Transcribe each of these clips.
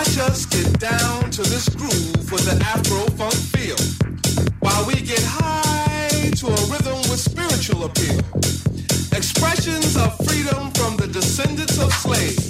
Watch us get down to this groove with an Afro funk feel. While we get high to a rhythm with spiritual appeal. Expressions of freedom from the descendants of slaves.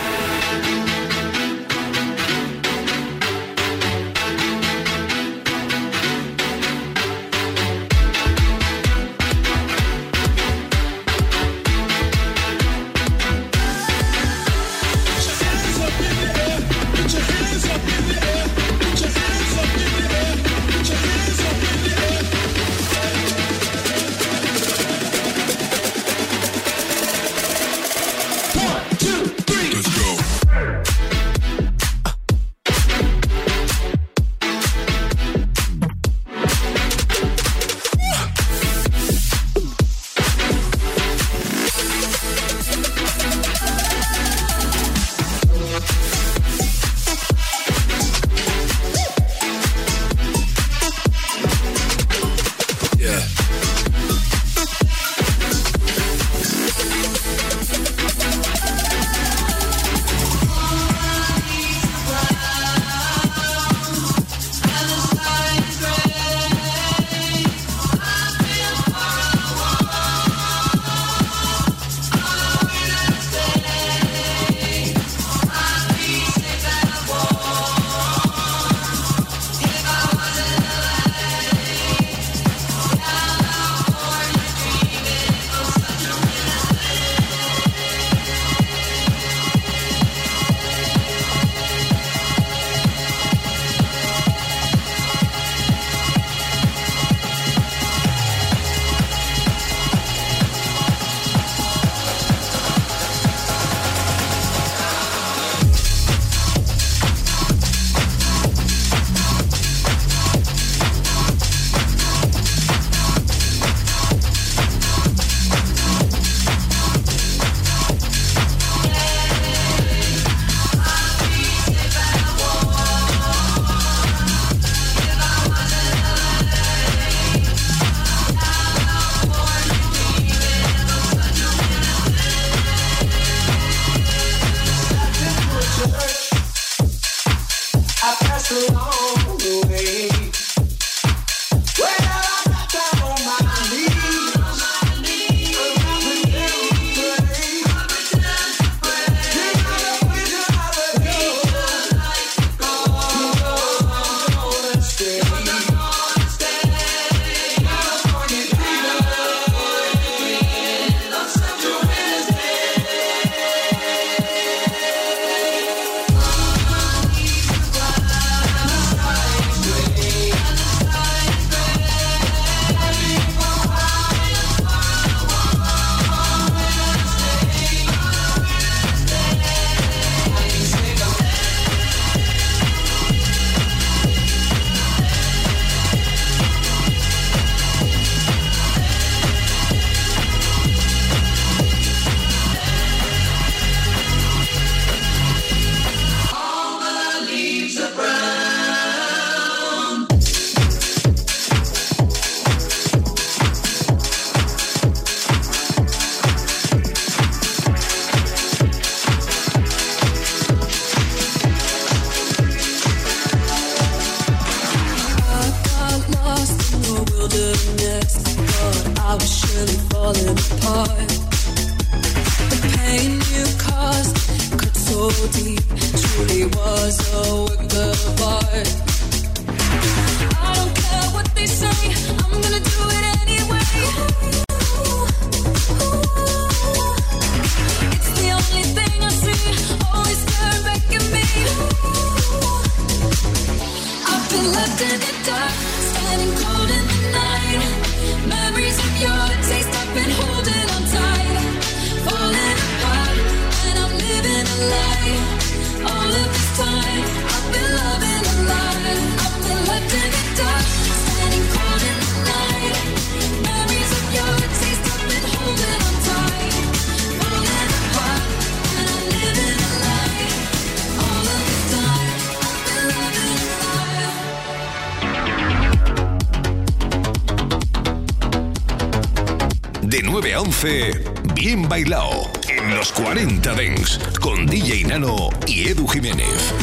Bien Bailao en los 40 Dents con DJ Nano y Edu Jiménez.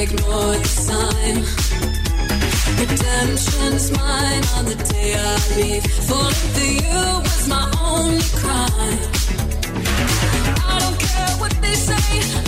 Ignore the sign. Redemption's mine on the day I leave. Falling for you was my only crime. I don't care what they say.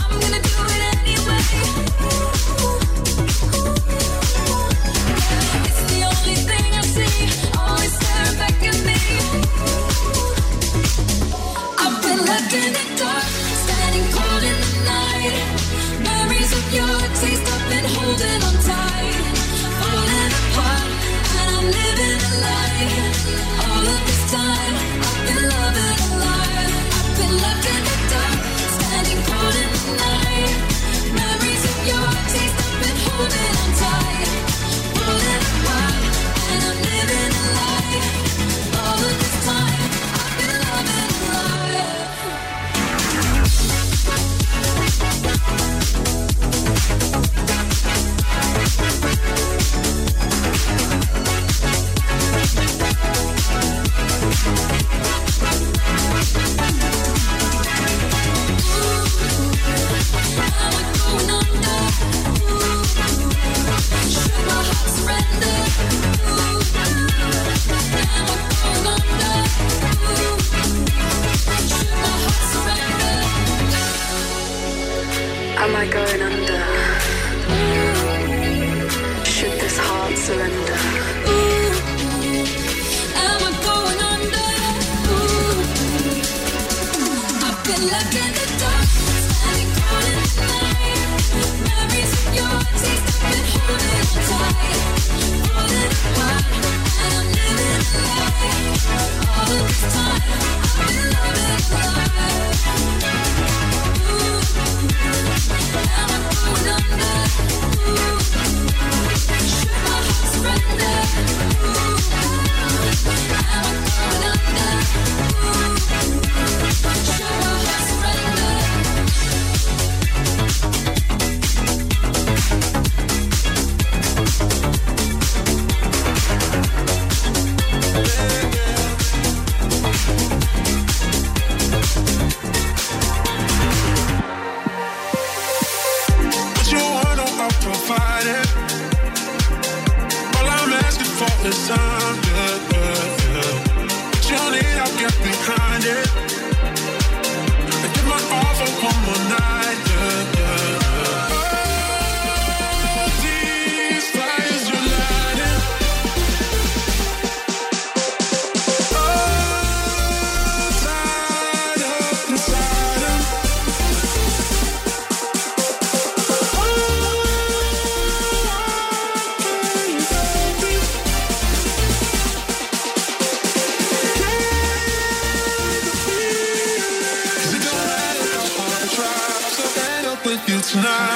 last night.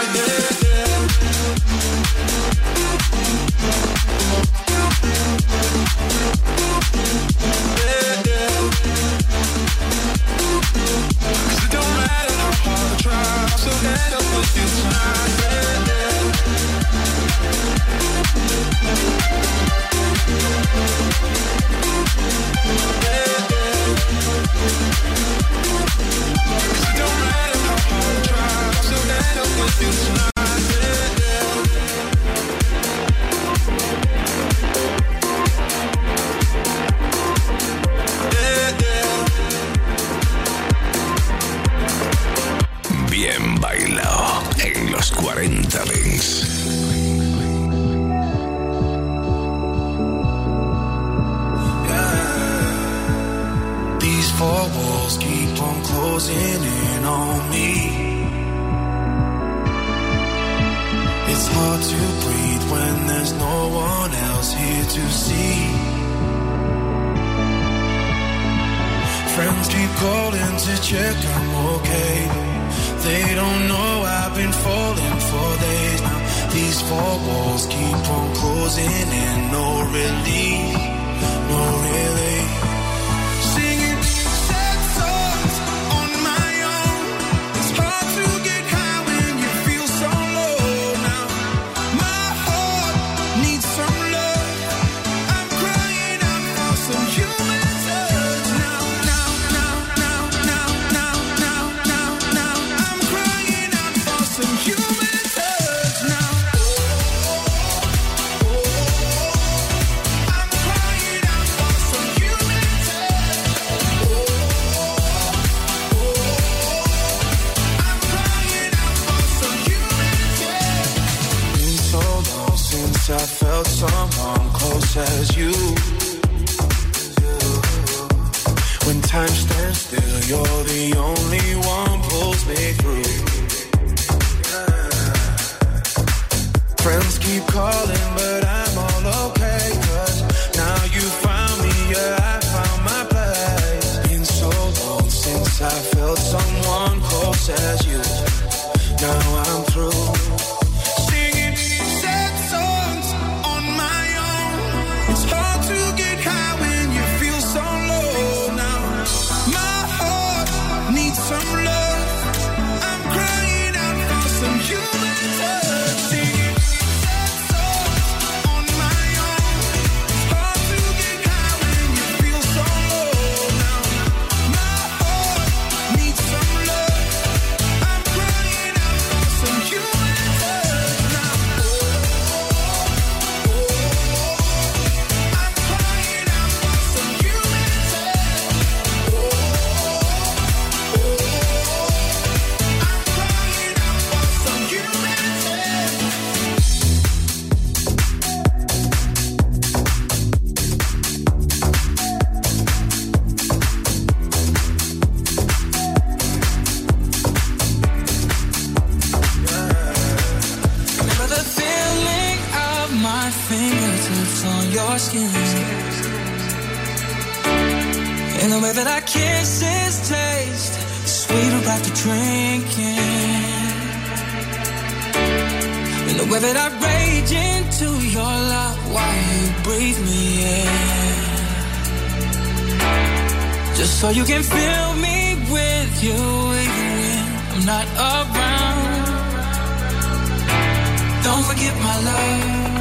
as you. When time stands still, you're the only one pulls me through. Friends keep calling in the way that our kisses taste sweeter after drinking. In the way that I rage into your love while you breathe me in. Just so you can fill me with you when I'm not around. Don't forget my love.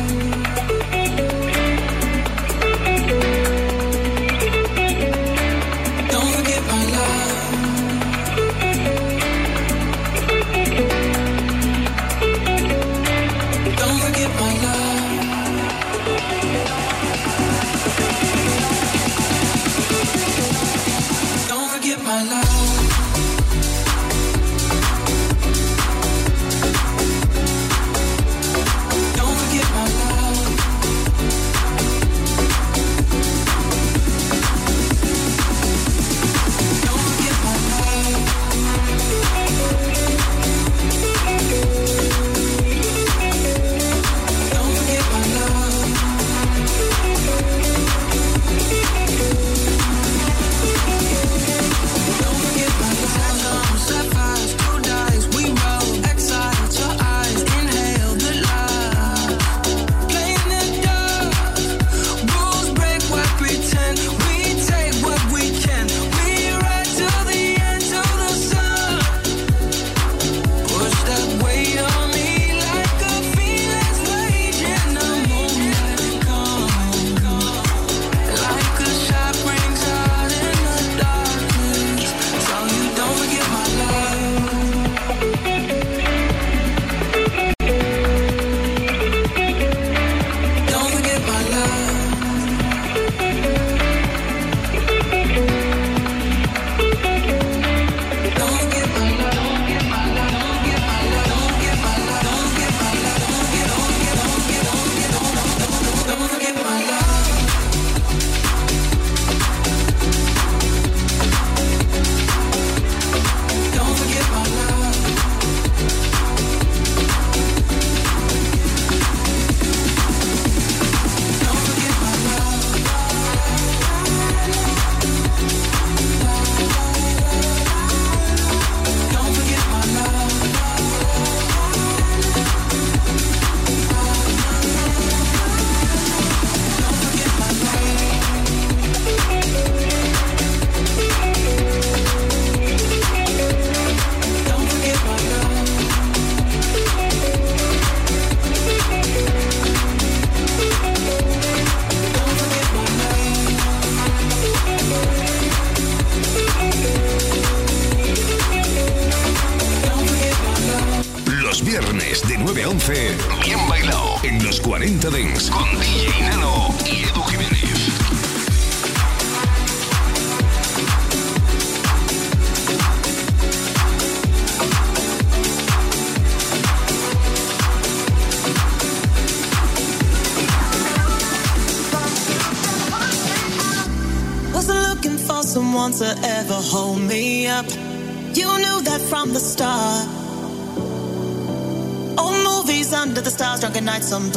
nights I'm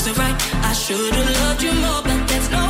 wasn't right. I should've loved you more, but that's no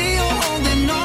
you're holding on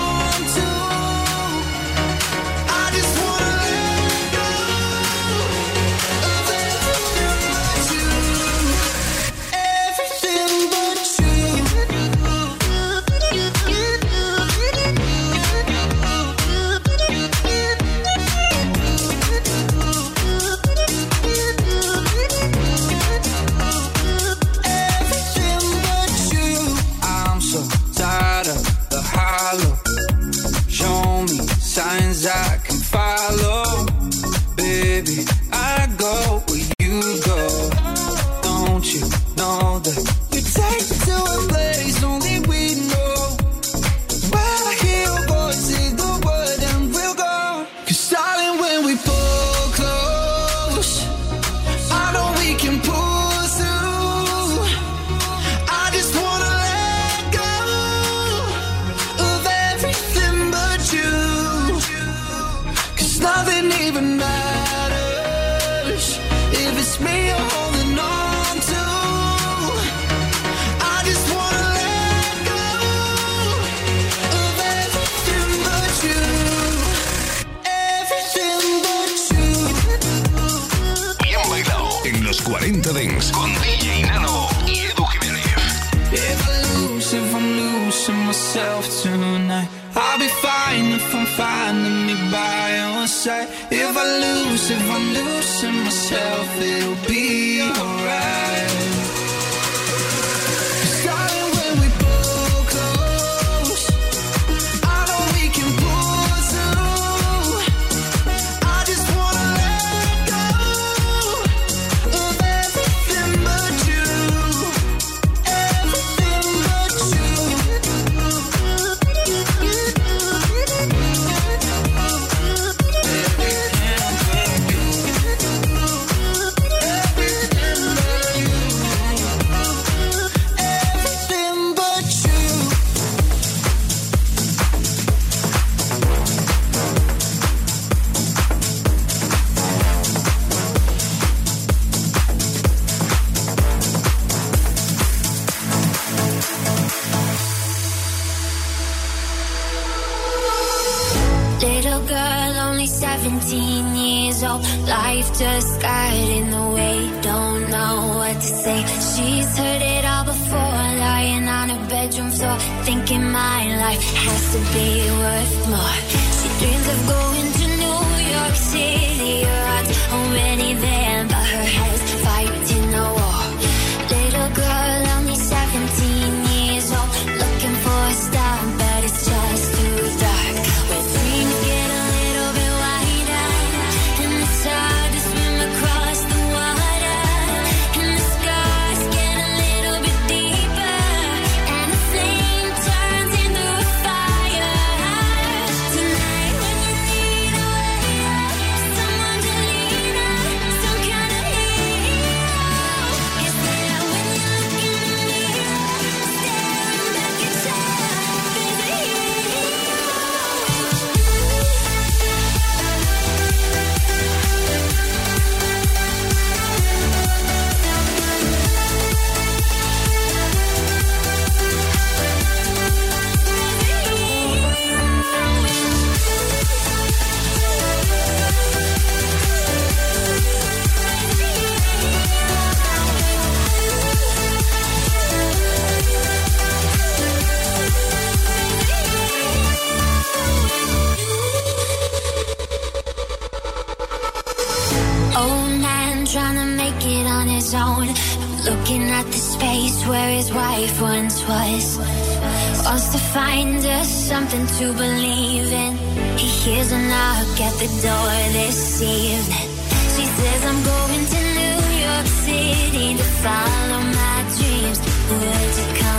something to believe in. He hears a knock at the door this evening. She says, I'm going to New York City to follow my dreams. Would you come